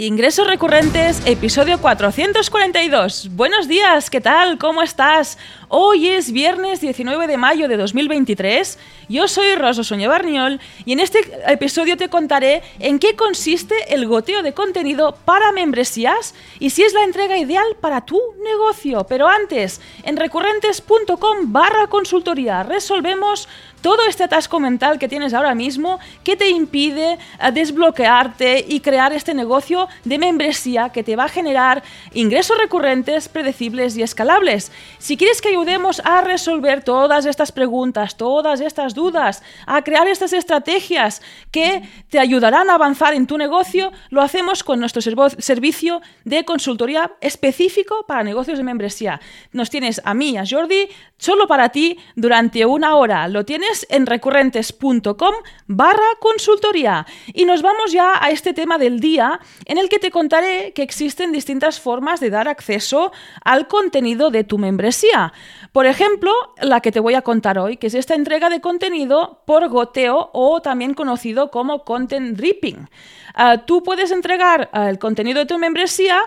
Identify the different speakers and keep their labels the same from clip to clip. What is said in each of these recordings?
Speaker 1: Ingresos recurrentes, episodio 442. Buenos días, ¿qué tal? ¿Cómo estás? Hoy es viernes 19 de mayo de 2023. Yo soy Rosa Soña Barniol y en este episodio te contaré en qué consiste el goteo de contenido para membresías y si es la entrega ideal para tu negocio. Pero antes, en recurrentes.com barra consultoría resolvemos todo este atasco mental que tienes ahora mismo que te impide eh, desbloquearte y crear este negocio de membresía que te va a generar ingresos recurrentes, predecibles y escalables. Si quieres que ayudemos a resolver todas estas preguntas, todas estas dudas, a crear estas estrategias que te ayudarán a avanzar en tu negocio, lo hacemos con nuestro servicio de consultoría específico para negocios de membresía. Nos tienes a mí, a Jordi, solo para ti durante una hora. Lo tienes en recurrentes.com barra consultoría. Y nos vamos ya a este tema del día en el que te contaré que existen distintas formas de dar acceso al contenido de tu membresía. Por ejemplo, la que te voy a contar hoy, que es esta entrega de contenido por goteo o también conocido como content dripping. Ah, tú puedes entregar ah, el contenido de tu membresía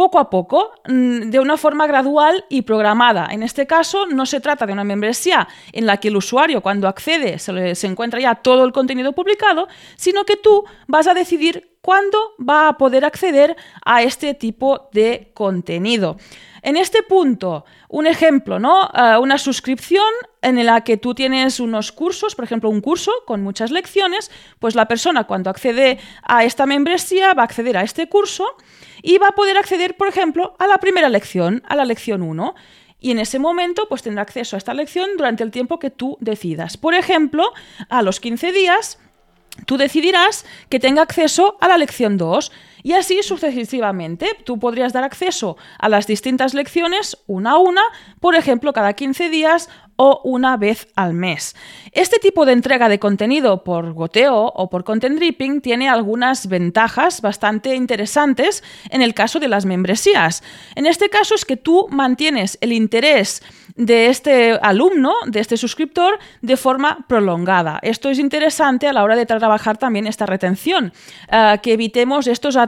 Speaker 1: poco a poco, mm, de una forma gradual y programada. En este caso, no se trata de una membresía en la que el usuario cuando accede se, encuentra ya todo el contenido publicado, sino que tú vas a decidir cuándo va a poder acceder a este tipo de contenido. En este punto, un ejemplo, ¿no? Eh, una suscripción en la que tú tienes unos cursos, por ejemplo, un curso con muchas lecciones, pues la persona cuando accede a esta membresía va a acceder a este curso y va a poder acceder, por ejemplo, a la primera lección, a la lección 1. Y en ese momento, pues tendrá acceso a esta lección durante el tiempo que tú decidas. Por ejemplo, a los 15 días, tú decidirás que tenga acceso a la lección 2 y así sucesivamente. Tú podrías dar acceso a las distintas lecciones una a una, por ejemplo, cada 15 días o una vez al mes. Este tipo de entrega de contenido por goteo o por content dripping tiene algunas ventajas bastante interesantes en el caso de las membresías. En este caso es que tú mantienes el interés de este alumno, de este suscriptor, de forma prolongada. Esto es interesante a la hora de trabajar también esta retención, eh, que evitemos estos, eh,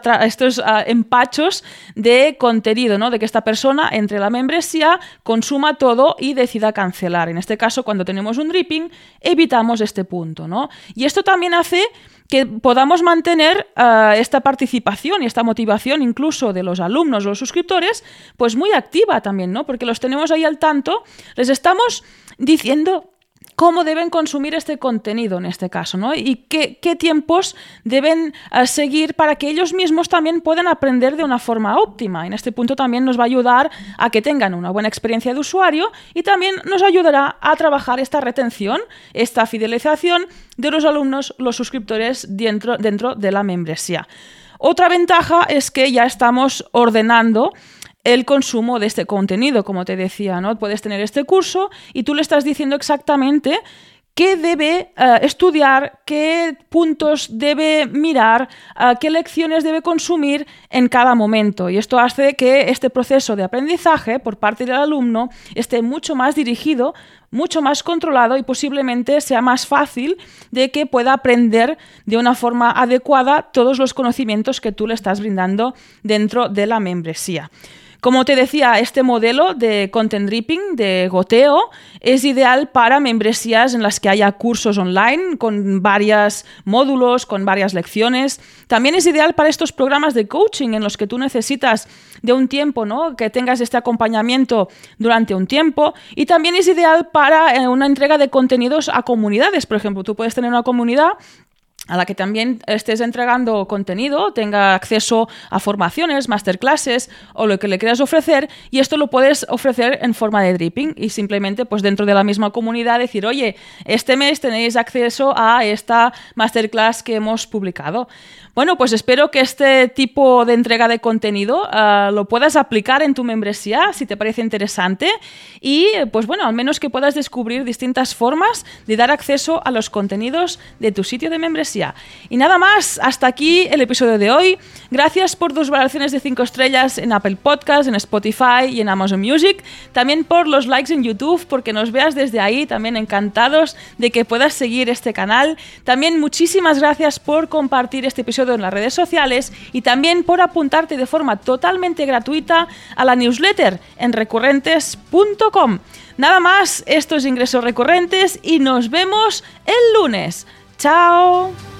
Speaker 1: empachos de contenido, ¿no? de que esta persona entre la membresía, consuma todo y decida cancelar. En este caso, cuando tenemos un dripping, evitamos este punto, ¿no? Y esto también hace que podamos mantener eh, esta participación y esta motivación incluso de los alumnos, los suscriptores, pues muy activa también, ¿no? Porque los tenemos ahí al tanto, les estamos diciendo cómo deben consumir este contenido en este caso, ¿no? Y qué, tiempos deben eh, seguir para que ellos mismos también puedan aprender de una forma óptima. En este punto también nos va a ayudar a que tengan una buena experiencia de usuario y también nos ayudará a trabajar esta retención, esta fidelización de los alumnos, los suscriptores dentro, dentro de la membresía. Otra ventaja es que ya estamos ordenando el consumo de este contenido, como te decía, ¿no? Puedes tener este curso y tú le estás diciendo exactamente qué debe eh, estudiar, qué puntos debe mirar, eh, qué lecciones debe consumir en cada momento. Y esto hace que este proceso de aprendizaje por parte del alumno esté mucho más dirigido, mucho más controlado y posiblemente sea más fácil de que pueda aprender de una forma adecuada todos los conocimientos que tú le estás brindando dentro de la membresía. Como te decía, este modelo de content dripping, de goteo, es ideal para membresías en las que haya cursos online con varios módulos, con varias lecciones. También es ideal para estos programas de coaching en los que tú necesitas de un tiempo, ¿no? Que tengas este acompañamiento durante un tiempo. Y también es ideal para eh, una entrega de contenidos a comunidades. Por ejemplo, tú puedes tener una comunidad a la que también estés entregando contenido, tenga acceso a formaciones, masterclasses o lo que le quieras ofrecer y esto lo puedes ofrecer en forma de dripping y simplemente pues dentro de la misma comunidad decir, oye, este mes tenéis acceso a esta masterclass que hemos publicado. Bueno, pues espero que este tipo de entrega de contenido ah, lo puedas aplicar en tu membresía si te parece interesante y pues bueno, al menos que puedas descubrir distintas formas de dar acceso a los contenidos de tu sitio de membresía. Y nada más, hasta aquí el episodio de hoy. Gracias por tus valoraciones de 5 estrellas en Apple Podcasts, en Spotify y en Amazon Music. También por los likes en YouTube, porque nos veas desde ahí. También encantados de que puedas seguir este canal. También muchísimas gracias por compartir este episodio en las redes sociales y también por apuntarte de forma totalmente gratuita a la newsletter en recurrentes.com. Nada más, estos ingresos recurrentes y nos vemos el lunes. ¡Chao!